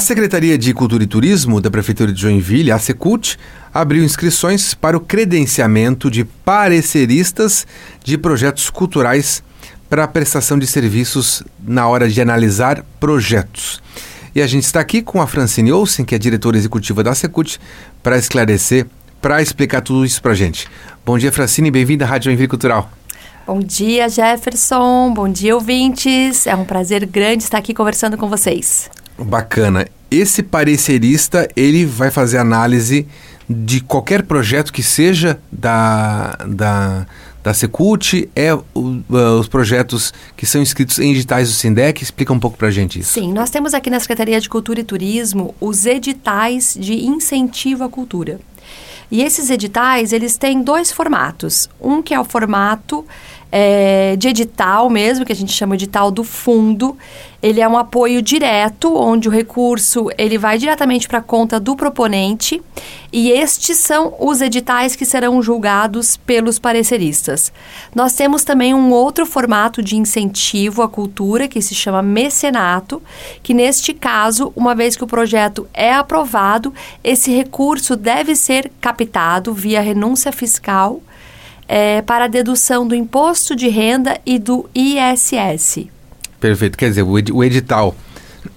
A Secretaria de Cultura e Turismo da Prefeitura de Joinville, a Secult, abriu inscrições para o credenciamento de pareceristas de projetos culturais para a prestação de serviços na hora de analisar projetos. E a gente está aqui com a Francine Olsen, que é diretora executiva da Secult, para esclarecer, para explicar tudo isso para a gente. Bom dia, Francine, bem-vinda à Rádio Joinville Cultural. Bom dia, Jefferson. Bom dia, ouvintes. É um prazer grande estar aqui conversando com vocês. Bacana. Esse parecerista, ele vai fazer análise de qualquer projeto que seja da, da, da Secult, é uh, os projetos que são inscritos em editais do Sindec? Explica um pouco para a gente isso. Sim, nós temos aqui na Secretaria de Cultura e Turismo os editais de incentivo à cultura. E esses editais, eles têm dois formatos. Um que é o formato é, de edital mesmo, que a gente chama de edital do fundo. Ele é um apoio direto, onde o recurso ele vai diretamente para a conta do proponente. E estes são os editais que serão julgados pelos pareceristas. Nós temos também um outro formato de incentivo à cultura, que se chama mecenato, que neste caso, uma vez que o projeto é aprovado, esse recurso deve ser captado via renúncia fiscal é, para a dedução do imposto de renda e do ISS. Perfeito. Quer dizer, o edital,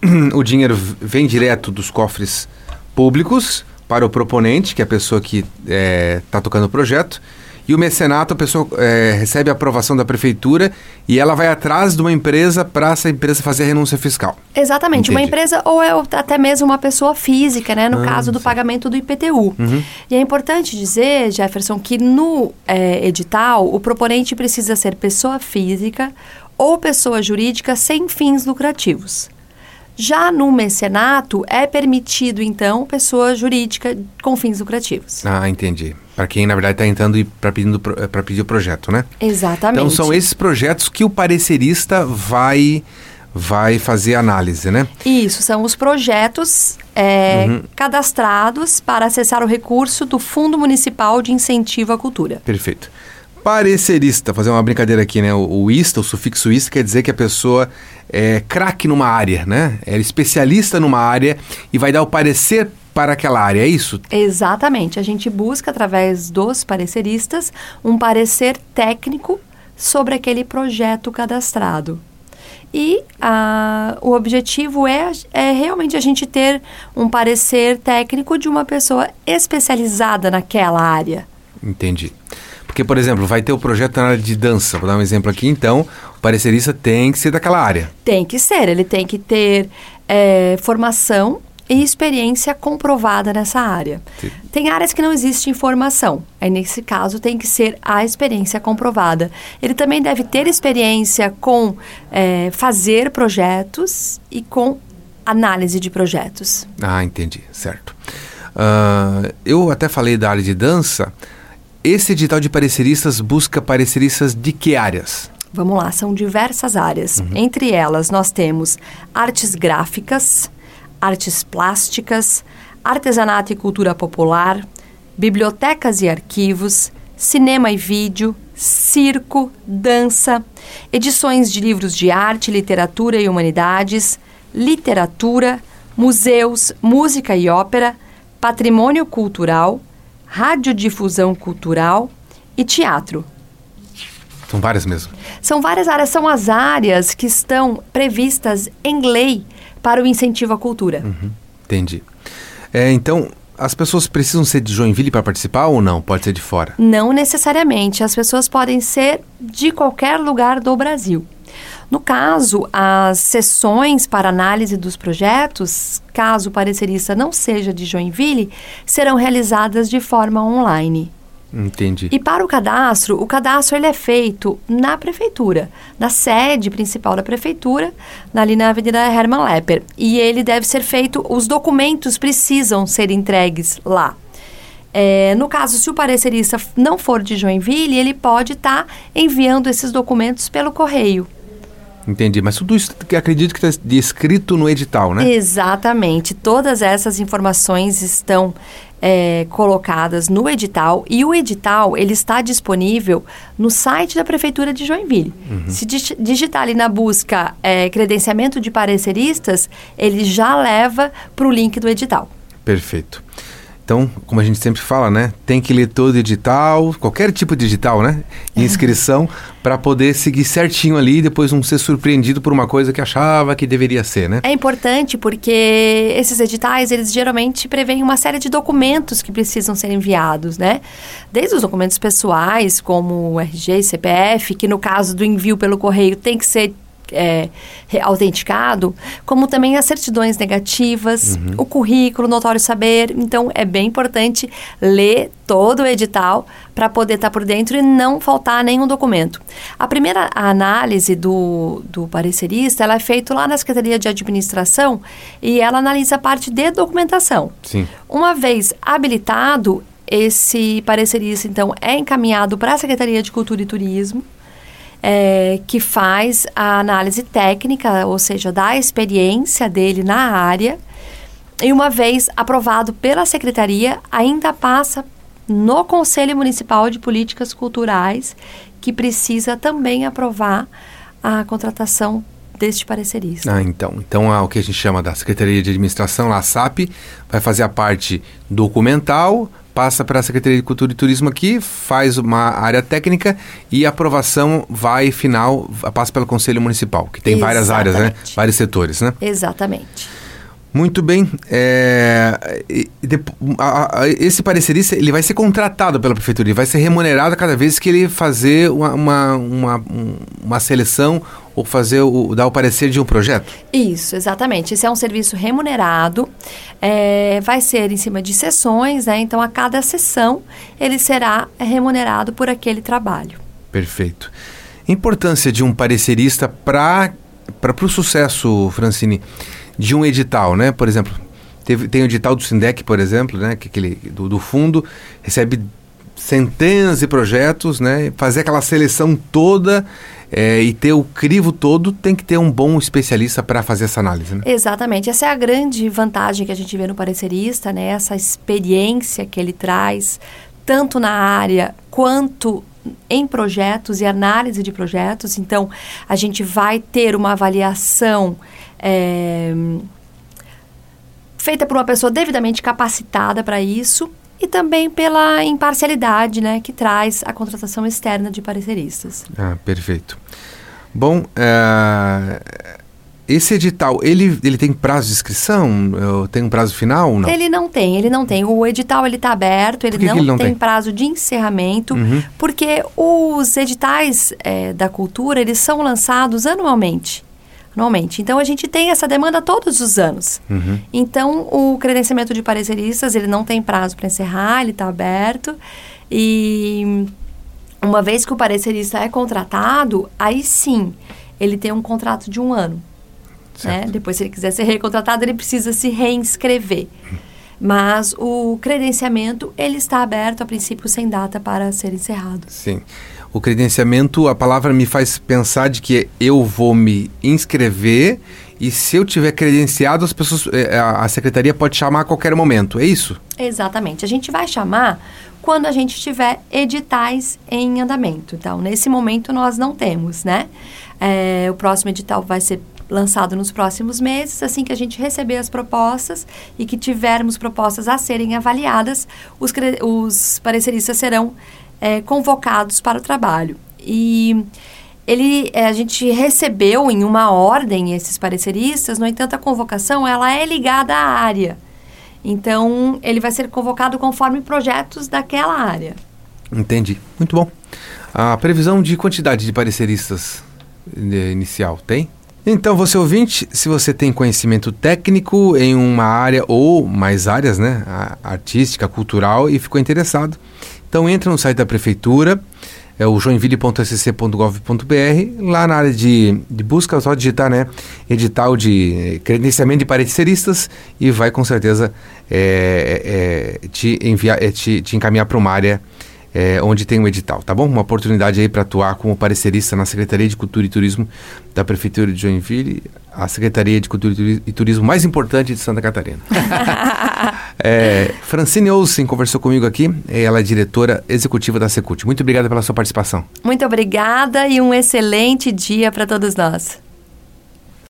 o dinheiro vem direto dos cofres públicos para o proponente, que é a pessoa que está é, tá tocando o projeto, e o mecenato, a pessoa é, recebe a aprovação da prefeitura e ela vai atrás de uma empresa para essa empresa fazer a renúncia fiscal. Exatamente, Entendi. uma empresa ou é até mesmo uma pessoa física, né? No ah, caso do sim. pagamento do IPTU. Uhum. E é importante dizer, Jefferson, que no é, edital o proponente precisa ser pessoa física ou pessoa jurídica sem fins lucrativos. Já no mecenato, é permitido, então, pessoa jurídica com fins lucrativos. Ah, entendi. Para quem, na verdade, está entrando para pedir o projeto, né? Exatamente. Então, são esses projetos que o parecerista vai vai fazer análise, né? Isso, são os projetos é, uhum. cadastrados para acessar o recurso do Fundo Municipal de Incentivo à Cultura. Perfeito parecerista, fazer uma brincadeira aqui, né? O, o ista, o sufixo ista, quer dizer que a pessoa é craque numa área, né? É especialista numa área e vai dar o parecer para aquela área, é isso? Exatamente. A gente busca, através dos pareceristas, um parecer técnico sobre aquele projeto cadastrado. E a, o objetivo é, é realmente a gente ter um parecer técnico de uma pessoa especializada naquela área. Entendi. Porque, por exemplo, vai ter o projeto na área de dança, vou dar um exemplo aqui, então, o parecerista tem que ser daquela área. Tem que ser, ele tem que ter é, formação e experiência comprovada nessa área. Sim. Tem áreas que não existe informação. Aí, nesse caso, tem que ser a experiência comprovada. Ele também deve ter experiência com é, fazer projetos e com análise de projetos. Ah, entendi, certo. Uh, eu até falei da área de dança, esse edital de pareceristas busca pareceristas de que áreas? Vamos lá, são diversas áreas. Uhum. Entre elas, nós temos artes gráficas, artes plásticas, artesanato e cultura popular, bibliotecas e arquivos, cinema e vídeo, circo, dança, edições de livros de arte, literatura e humanidades, literatura, museus, música e ópera, patrimônio cultural, radiodifusão cultural e teatro. São várias mesmo. São várias áreas, são as áreas que estão previstas em lei para o incentivo à cultura. Uhum, entendi. É, então, as pessoas precisam ser de Joinville para participar ou não? Pode ser de fora? Não necessariamente. As pessoas podem ser de qualquer lugar do Brasil. No caso, as sessões para análise dos projetos, caso o parecerista não seja de Joinville, serão realizadas de forma online. Entendi. E para o cadastro, o cadastro ele é feito na prefeitura, na sede principal da prefeitura, ali na Avenida Hermann Lepper. E ele deve ser feito, os documentos precisam ser entregues lá. É, no caso, se o parecerista não for de Joinville, ele pode estar tá enviando esses documentos pelo correio. Entendi, mas tudo isso que acredito que está descrito no edital, né? Exatamente. Todas essas informações estão é, colocadas no edital e o edital ele está disponível no site da Prefeitura de Joinville. Uhum. Se digitar ali na busca é, credenciamento de pareceristas, ele já leva para o link do edital. Perfeito. Então, como a gente sempre fala, né? Tem que ler todo edital, qualquer tipo de edital, né? Inscrição, para poder seguir certinho ali e depois não ser surpreendido por uma coisa que achava que deveria ser, né? É importante porque esses editais, eles geralmente preveem uma série de documentos que precisam ser enviados, né? Desde os documentos pessoais, como o RG e CPF, que no caso do envio pelo correio tem que ser é, autenticado, como também as certidões negativas, uhum. o currículo, notório saber. Então, é bem importante ler todo o edital para poder estar tá por dentro e não faltar nenhum documento. A primeira análise do, do parecerista, ela é feita lá na Secretaria de Administração e ela analisa a parte de documentação. Sim. Uma vez habilitado, esse parecerista, então, é encaminhado para a Secretaria de Cultura e Turismo, é, que faz a análise técnica, ou seja, da experiência dele na área. E uma vez aprovado pela secretaria, ainda passa no Conselho Municipal de Políticas Culturais, que precisa também aprovar a contratação deste parecerista. Ah, então. Então, é o que a gente chama da Secretaria de Administração, a SAP, vai fazer a parte documental, passa para a Secretaria de Cultura e Turismo aqui, faz uma área técnica e a aprovação vai final, passa pelo Conselho Municipal, que tem Exatamente. várias áreas, né? Vários setores, né? Exatamente. Muito bem. É, a, a, esse parecerista ele vai ser contratado pela prefeitura, ele vai ser remunerado cada vez que ele fazer uma, uma, uma, uma seleção ou fazer o, dar o parecer de um projeto? Isso, exatamente. Esse é um serviço remunerado, é, vai ser em cima de sessões, né? Então, a cada sessão ele será remunerado por aquele trabalho. Perfeito. Importância de um parecerista para o sucesso, Francine de um edital, né? Por exemplo, teve, tem o edital do Sindec, por exemplo, né? Que aquele do, do fundo recebe centenas de projetos, né? Fazer aquela seleção toda é, e ter o crivo todo, tem que ter um bom especialista para fazer essa análise, né? Exatamente. Essa é a grande vantagem que a gente vê no parecerista, né? Essa experiência que ele traz, tanto na área quanto em projetos e análise de projetos. Então, a gente vai ter uma avaliação é, feita por uma pessoa devidamente capacitada para isso e também pela imparcialidade, né, que traz a contratação externa de pareceristas. Ah, perfeito. Bom, é, esse edital, ele, ele tem prazo de inscrição? Tem um prazo final? Não? Ele não tem, ele não tem. O edital ele está aberto, ele, que não, que ele não, tem, tem, prazo de encerramento, uhum. porque os editais é, da cultura eles são lançados anualmente anualmente. Então a gente tem essa demanda todos os anos. Uhum. Então o credenciamento de pareceristas ele não tem prazo para encerrar, ele está aberto e uma vez que o parecerista é contratado, aí sim ele tem um contrato de um ano. Né? Depois, se ele quiser ser recontratado, ele precisa se reinscrever. Mas o credenciamento ele está aberto a princípio sem data para ser encerrado. Sim o credenciamento, a palavra me faz pensar de que eu vou me inscrever e se eu tiver credenciado, as pessoas, eh, a secretaria pode chamar a qualquer momento, é isso? Exatamente. A gente vai chamar quando a gente tiver editais em andamento. Então, nesse momento nós não temos, né? É, o próximo edital vai ser lançado nos próximos meses, assim que a gente receber as propostas e que tivermos propostas a serem avaliadas, os, os pareceristas serão é, convocados para o trabalho. E ele, é, a gente recebeu em uma ordem esses pareceristas, no entanto, a convocação ela é ligada à área. Então, ele vai ser convocado conforme projetos daquela área. Entendi. Muito bom. A previsão de quantidade de pareceristas inicial tem? Então, você ouvinte, se você tem conhecimento técnico em uma área ou mais áreas, né, artística, cultural e ficou interessado, então entra no site da prefeitura, é o joinville.sc.gov.br, lá na área de, de busca, só digitar, né, edital de credenciamento de pareceristas e vai com certeza é, é, te enviar, é, te, te encaminhar para uma área é, onde tem um edital, tá bom? Uma oportunidade aí para atuar como parecerista na Secretaria de Cultura e Turismo da Prefeitura de Joinville, a Secretaria de Cultura e Turismo mais importante de Santa Catarina. É, Francine Olsen conversou comigo aqui, ela é diretora executiva da Secult. Muito obrigada pela sua participação. Muito obrigada e um excelente dia para todos nós.